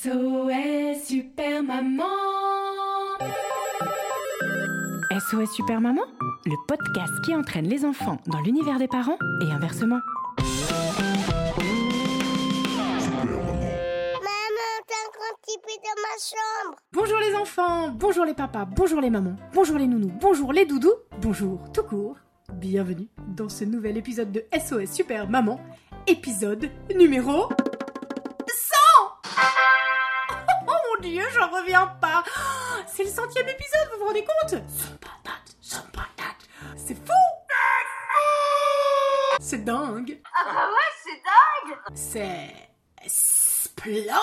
SOS Super Maman SOS Super Maman, le podcast qui entraîne les enfants dans l'univers des parents et inversement. Maman, t'as un grand petit peu dans ma chambre. Bonjour les enfants, bonjour les papas, bonjour les mamans, bonjour les nounous, bonjour les doudous, bonjour tout court. Bienvenue dans ce nouvel épisode de SOS Super Maman, épisode numéro reviens pas. C'est le centième épisode, vous vous rendez compte? C'est fou! C'est dingue. Ah ouais, c'est dingue. C'est splendide!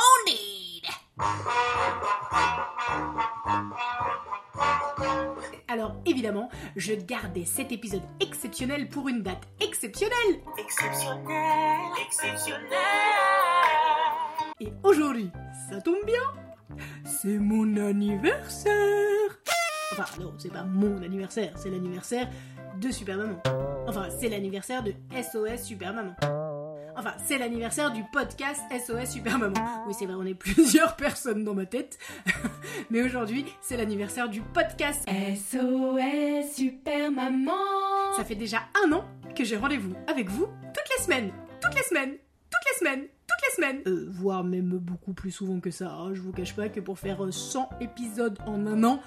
Alors évidemment, je gardais cet épisode exceptionnel pour une date exceptionnelle. Exceptionnel, exceptionnel. Et aujourd'hui, ça tombe bien, c'est mon anniversaire Enfin non, c'est pas mon anniversaire, c'est l'anniversaire de Super Maman. Enfin, c'est l'anniversaire de SOS Super Maman. Enfin, c'est l'anniversaire du podcast SOS Super Maman. Oui, c'est vrai, on est plusieurs personnes dans ma tête. Mais aujourd'hui, c'est l'anniversaire du podcast SOS Super Maman. Ça fait déjà un an que j'ai rendez-vous avec vous toutes les semaines. Toutes les semaines. Toutes les semaines. Semaines. Euh, voire même beaucoup plus souvent que ça. hein. Je vous cache pas que pour faire euh, 100 épisodes en un an,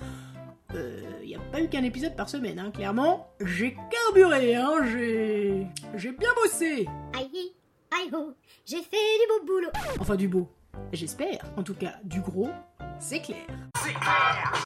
il n'y a pas eu qu'un épisode par semaine, hein, clairement. J'ai carburé, hein, j'ai... J'ai bien bossé. Aïe, aïe, oh, j'ai fait du beau boulot. Enfin du beau. J'espère. En tout cas, du gros, c'est clair.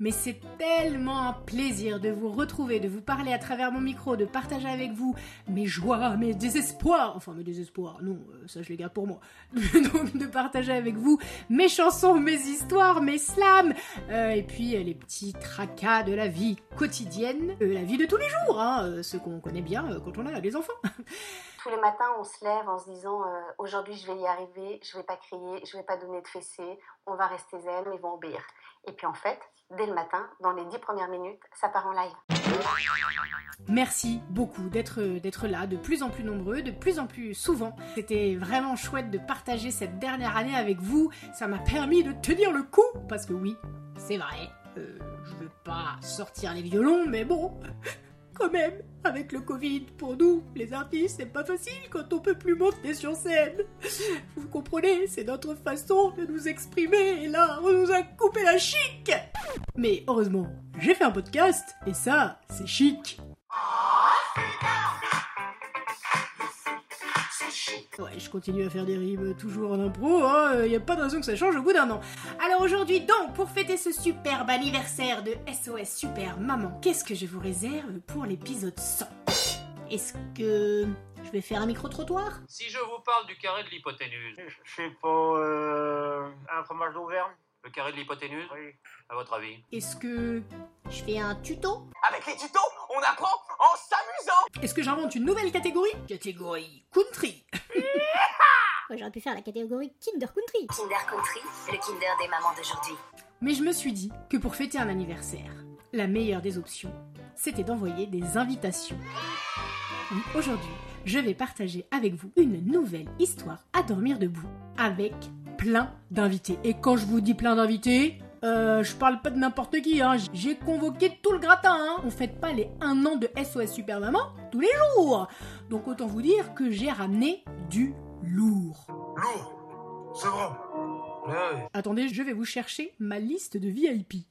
Mais c'est tellement un plaisir de vous retrouver, de vous parler à travers mon micro, de partager avec vous mes joies, mes désespoirs. Enfin, mes désespoirs, non, euh, ça je les garde pour moi. Donc de partager avec vous mes chansons, mes histoires, mes slams, euh, et puis euh, les petits tracas de la vie quotidienne, euh, la vie de tous les jours, hein, ce qu'on connaît bien quand on a des enfants. Tous les matins, on se lève en se disant euh, aujourd'hui je vais y arriver, je vais pas crier, je vais pas donner de fessées, on va rester zen, ils vont obéir. Et puis en fait, dès le matin, dans les dix premières minutes, ça part en live. Merci beaucoup d'être d'être là, de plus en plus nombreux, de plus en plus souvent. C'était vraiment chouette de partager cette dernière année avec vous. Ça m'a permis de tenir le coup parce que oui, c'est vrai. euh, je veux pas sortir les violons, mais bon, quand même, avec le Covid, pour nous, les artistes, c'est pas facile quand on peut plus monter sur scène. Vous comprenez, c'est notre façon de nous exprimer et là, on nous a coupé la chic. Mais heureusement, j'ai fait un podcast et ça, c'est chic. Ouais, je continue à faire des rimes toujours en impro, hein, y a pas de raison que ça change au bout d'un an. Alors aujourd'hui, donc, pour fêter ce superbe anniversaire de SOS Super Maman, qu'est-ce que je vous réserve pour l'épisode 100 Est-ce que je vais faire un micro-trottoir? Si je vous parle du carré de l'hypoténuse, Je sais pas, euh, un fromage d'Auvergne. Le carré de l'hypoténuse, Oui. à votre avis? Est-ce que je fais un tuto? Avec les tutos, on apprend en s'amusant Est-ce que j'invente une nouvelle catégorie? Catégorie country J'aurais pu faire la catégorie Kinder Country. Kinder Country, le Kinder des mamans d'aujourd'hui. Mais je me suis dit que pour fêter un anniversaire, la meilleure des options, c'était d'envoyer des invitations. Oui, aujourd'hui, je vais partager avec vous une nouvelle histoire à dormir debout, avec plein d'invités. Et quand je vous dis plein d'invités, euh, je parle pas de n'importe qui, hein. J'ai convoqué tout le gratin, hein. On fête pas les un an de SOS Super Maman tous les jours. Donc autant vous dire que j'ai ramené du lourd. Lourd, c'est vrai. Ouais. Attendez, je vais vous chercher ma liste de VIP.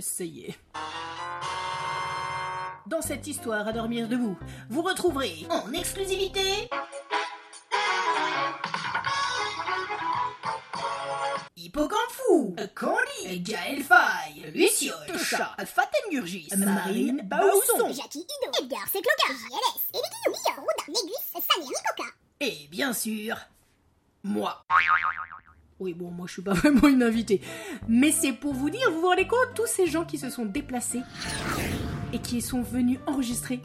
Ça y est. Dans cette histoire à dormir debout, vous retrouverez en exclusivité Hippocampfou, Candy, Gaël Faye, Luciole, Tosha, Fatengurgis, Marine Bausson, Jackie Hidon, Edgar Secloca, JLS, Guillaume, Lior, Roudin, Négus, Samir Nicoca. et bien sûr, moi. Oui, bon, moi je suis pas vraiment une invitée. Mais c'est pour vous dire, vous vous rendez compte, tous ces gens qui se sont déplacés et qui sont venus enregistrer.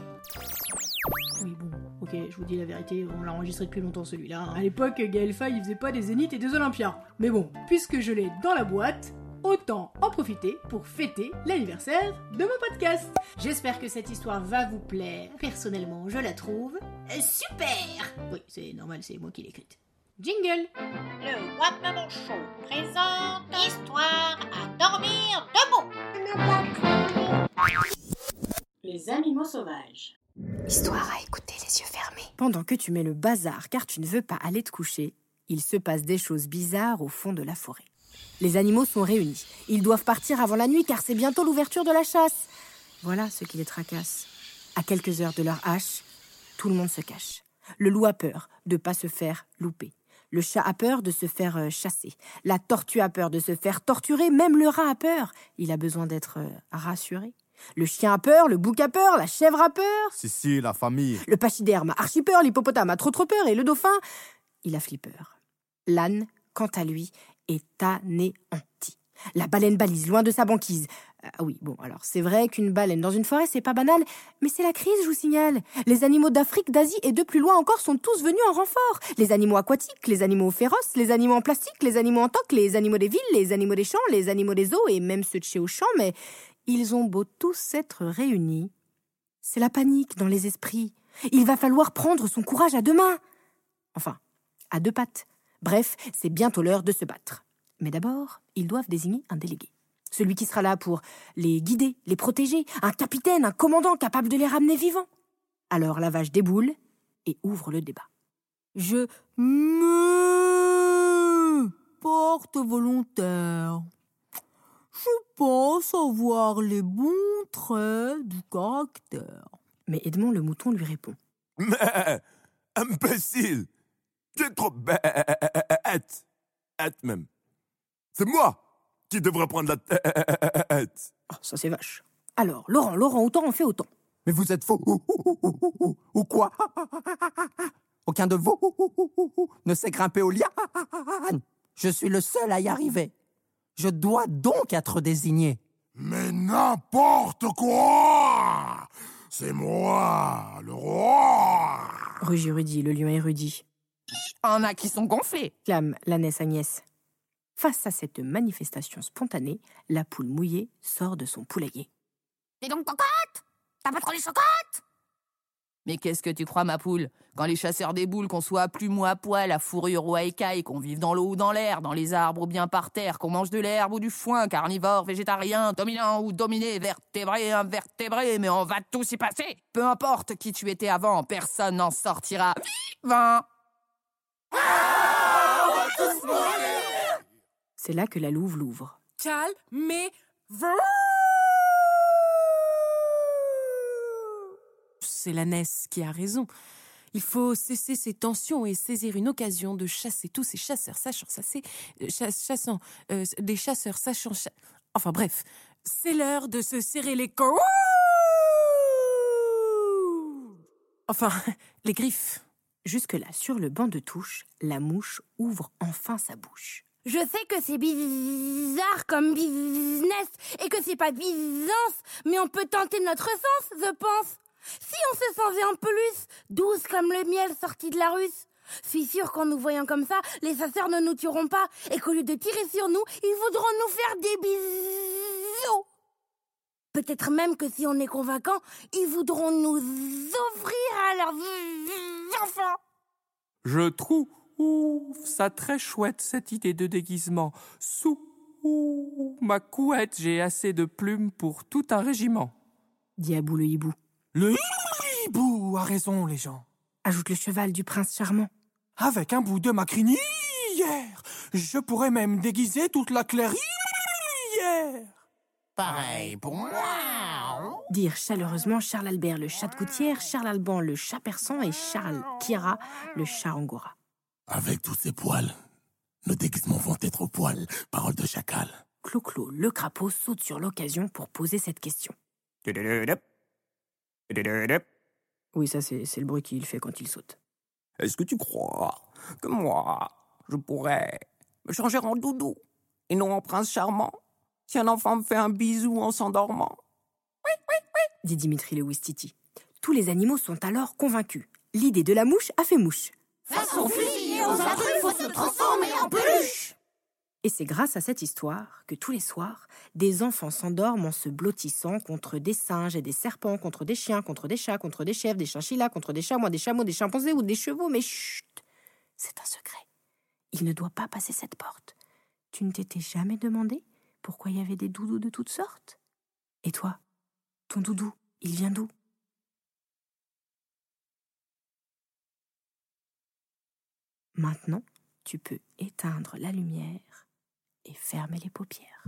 Oui, bon, ok, je vous dis la vérité, on l'a enregistré depuis longtemps celui-là. À l'époque, Gaël Faye, il faisait pas des Zéniths et des Olympias. Mais bon, puisque je l'ai dans la boîte, autant en profiter pour fêter l'anniversaire de mon podcast. J'espère que cette histoire va vous plaire. Personnellement, je la trouve super. Oui, c'est normal, c'est moi qui l'ai écrite. Jingle Le What Maman Show présente Histoire à dormir debout. Les animaux sauvages. Histoire à écouter les yeux fermés. Pendant que tu mets le bazar car tu ne veux pas aller te coucher, il se passe des choses bizarres au fond de la forêt. Les animaux sont réunis. Ils doivent partir avant la nuit car c'est bientôt l'ouverture de la chasse. Voilà ce qui les tracasse. À quelques heures de leur hache, tout le monde se cache. Le loup a peur de pas se faire louper. Le chat a peur de se faire euh, chasser. La tortue a peur de se faire torturer. Même le rat a peur. Il a besoin d'être euh, rassuré. Le chien a peur, le bouc a peur, la chèvre a peur. Si, si, la famille. Le pachyderme a archi peur, l'hippopotame a trop trop peur et le dauphin, il a flipper. L'âne, quant à lui, est anéanti. La baleine balise, loin de sa banquise. Ah oui, bon, alors c'est vrai qu'une baleine dans une forêt, c'est pas banal, mais c'est la crise, je vous signale. Les animaux d'Afrique, d'Asie et de plus loin encore sont tous venus en renfort. Les animaux aquatiques, les animaux féroces, les animaux en plastique, les animaux en toc, les animaux des villes, les animaux des champs, les animaux des eaux et même ceux de chez Auchan, mais ils ont beau tous être réunis. C'est la panique dans les esprits. Il va falloir prendre son courage à deux mains. Enfin, à deux pattes. Bref, c'est bientôt l'heure de se battre. Mais d'abord, ils doivent désigner un délégué. Celui qui sera là pour les guider, les protéger, un capitaine, un commandant capable de les ramener vivants. Alors la vache déboule et ouvre le débat. Je me porte volontaire. Pense avoir les bons traits du caractère. Mais Edmond le mouton lui répond. Mais, imbécile Tu es trop bête Bête même. C'est moi qui devrais prendre la tête Ah, ça c'est vache. Alors, Laurent, Laurent, autant on fait autant. Mais vous êtes faux ou, quoi? Aucun de vous ne sait grimper au liane. Je suis le seul à y arriver. Je dois donc être désigné. Mais n'importe quoi C'est moi, le roi Rugit Rudy, le lion érudit. En a qui sont gonflés. Clame l'ânesse Agnès. Face à cette manifestation spontanée, la poule mouillée sort de son poulailler. Dis donc, cocotte T'as pas trop les chocottes Mais qu'est-ce que tu crois, ma poule? Quand les chasseurs des boules, qu'on soit à plume ou à poil, à fourrure ou à écaille, qu'on vive dans l'eau ou dans l'air, dans les arbres ou bien par terre, qu'on mange de l'herbe ou du foin, carnivore, végétarien, dominant ou dominé, vertébré, invertébré, mais on va tous y passer. Peu importe qui tu étais avant, personne n'en sortira vivant. C'est là que la louve l'ouvre. Calmez-vous C'est la Ness qui a raison. Il faut cesser ces tensions et saisir une occasion de chasser tous ces chasseurs sachant chasser, euh, chass- chassant, euh, des chasseurs sachant cha- Enfin bref, c'est l'heure de se serrer les coudes. Enfin, les griffes. Jusque-là, sur le banc de touche, la mouche ouvre enfin sa bouche. Je sais que c'est bizarre comme business et que c'est pas business, mais on peut tenter notre sens, je pense. Si on se sentait un peu plus douce comme le miel sorti de la russe, suis sûr qu'en nous voyant comme ça, les chasseurs ne nous tueront pas et qu'au lieu de tirer sur nous, ils voudront nous faire des bisous. Peut-être même que si on est convaincant, ils voudront nous offrir à leurs enfants. Je trouve ça très chouette, cette idée de déguisement. Sous ma couette, j'ai assez de plumes pour tout un régiment. Dit Abou le hibou. Le hibou a raison, les gens. Ajoute le cheval du prince charmant. Avec un bout de ma crinière, je pourrais même déguiser toute la clairière. Pareil pour moi Dirent chaleureusement Charles Albert le chat de gouttière, Charles Alban le chat persan et Charles Kira le chat angora. Avec tous ces poils, Nos déguisements vont être au poil. Parole de chacal. Clo-Clo, le crapaud, saute sur l'occasion pour poser cette question. Oui, ça, c'est c'est le bruit qu'il fait quand il saute. Est-ce que tu crois que moi, je pourrais me changer en doudou et non en prince charmant si un enfant me fait un bisou en s'endormant? Dit Dimitri le Ouistiti. Tous les animaux sont alors convaincus. L'idée de la mouche a fait mouche. Face aux et faut se transformer en peluche Et c'est grâce à cette histoire que tous les soirs, des enfants s'endorment en se blottissant contre des singes et des serpents, contre des chiens, contre des chats, contre des chèvres, des chinchillas, contre des chamois, des chameaux, des chimpanzés ou des chevaux. Mais chut C'est un secret. Il ne doit pas passer cette porte. Tu ne t'étais jamais demandé pourquoi il y avait des doudous de toutes sortes? Et toi, ton doudou, il vient d'où? Maintenant, tu peux éteindre la lumière et fermer les paupières.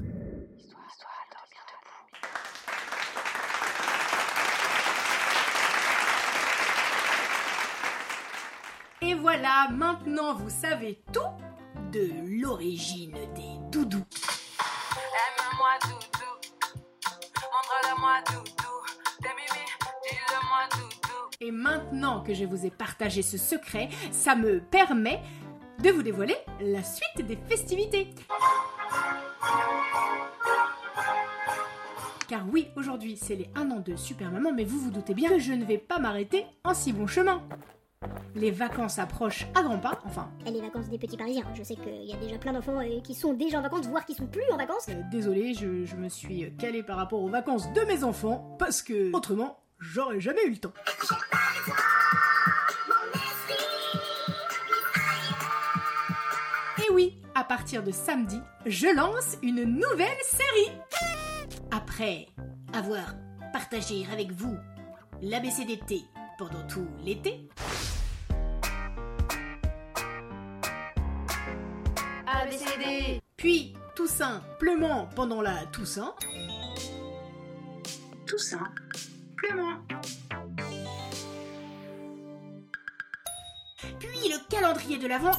Et voilà, maintenant vous savez tout de l'origine des doudous. Aime-moi doudou, montre-le-moi doudou, t'es mimi, dis-le-moi doudou. Et maintenant que je vous ai partagé ce secret, ça me permet de vous dévoiler la suite des festivités. Car oui, aujourd'hui c'est les 1 an de Super Maman, mais vous vous doutez bien que je ne vais pas m'arrêter en si bon chemin. Les vacances approchent à grands pas, enfin, Et les vacances des petits parisiens. Je sais qu'il y a déjà plein d'enfants euh, qui sont déjà en vacances, voire qui sont plus en vacances. euh, désolé, je, je me suis calé par rapport aux vacances de mes enfants, parce que autrement, j'aurais jamais eu le temps. Et oui, à partir de samedi, je lance une nouvelle série. Après avoir partagé avec vous l'ABCDT pendant tout l'été, ABCD, puis tout simplement pendant la Toussaint, tout simplement. Puis le calendrier de l'Avent,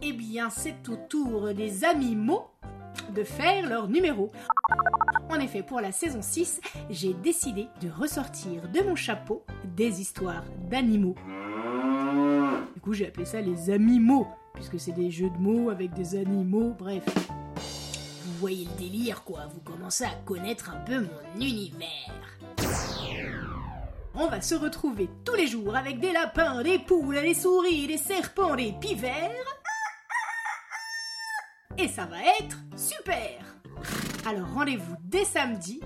eh bien c'est au tour des amis mots faire leur numéro. En effet, pour la saison 6, j'ai décidé de ressortir de mon chapeau des histoires d'animaux. Du coup, j'ai appelé ça les amis-mots, puisque c'est des jeux de mots avec des animaux, bref. Vous voyez le délire, quoi, vous commencez à connaître un peu mon univers. On va se retrouver tous les jours avec des lapins, des poules, des souris, des serpents, des pivers. Et ça va être super Alors rendez-vous dès samedi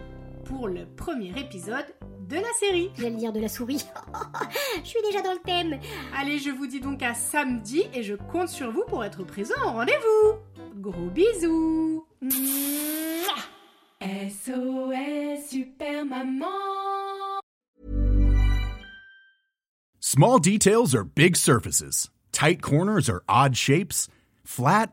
pour le premier épisode de la série. Je vais le dire de la souris. Je suis déjà dans le thème. Allez, je vous dis donc à samedi et je compte sur vous pour être présent au rendez-vous. Gros bisous SOS Super Maman Small details are big surfaces. Tight corners are odd shapes. Flat,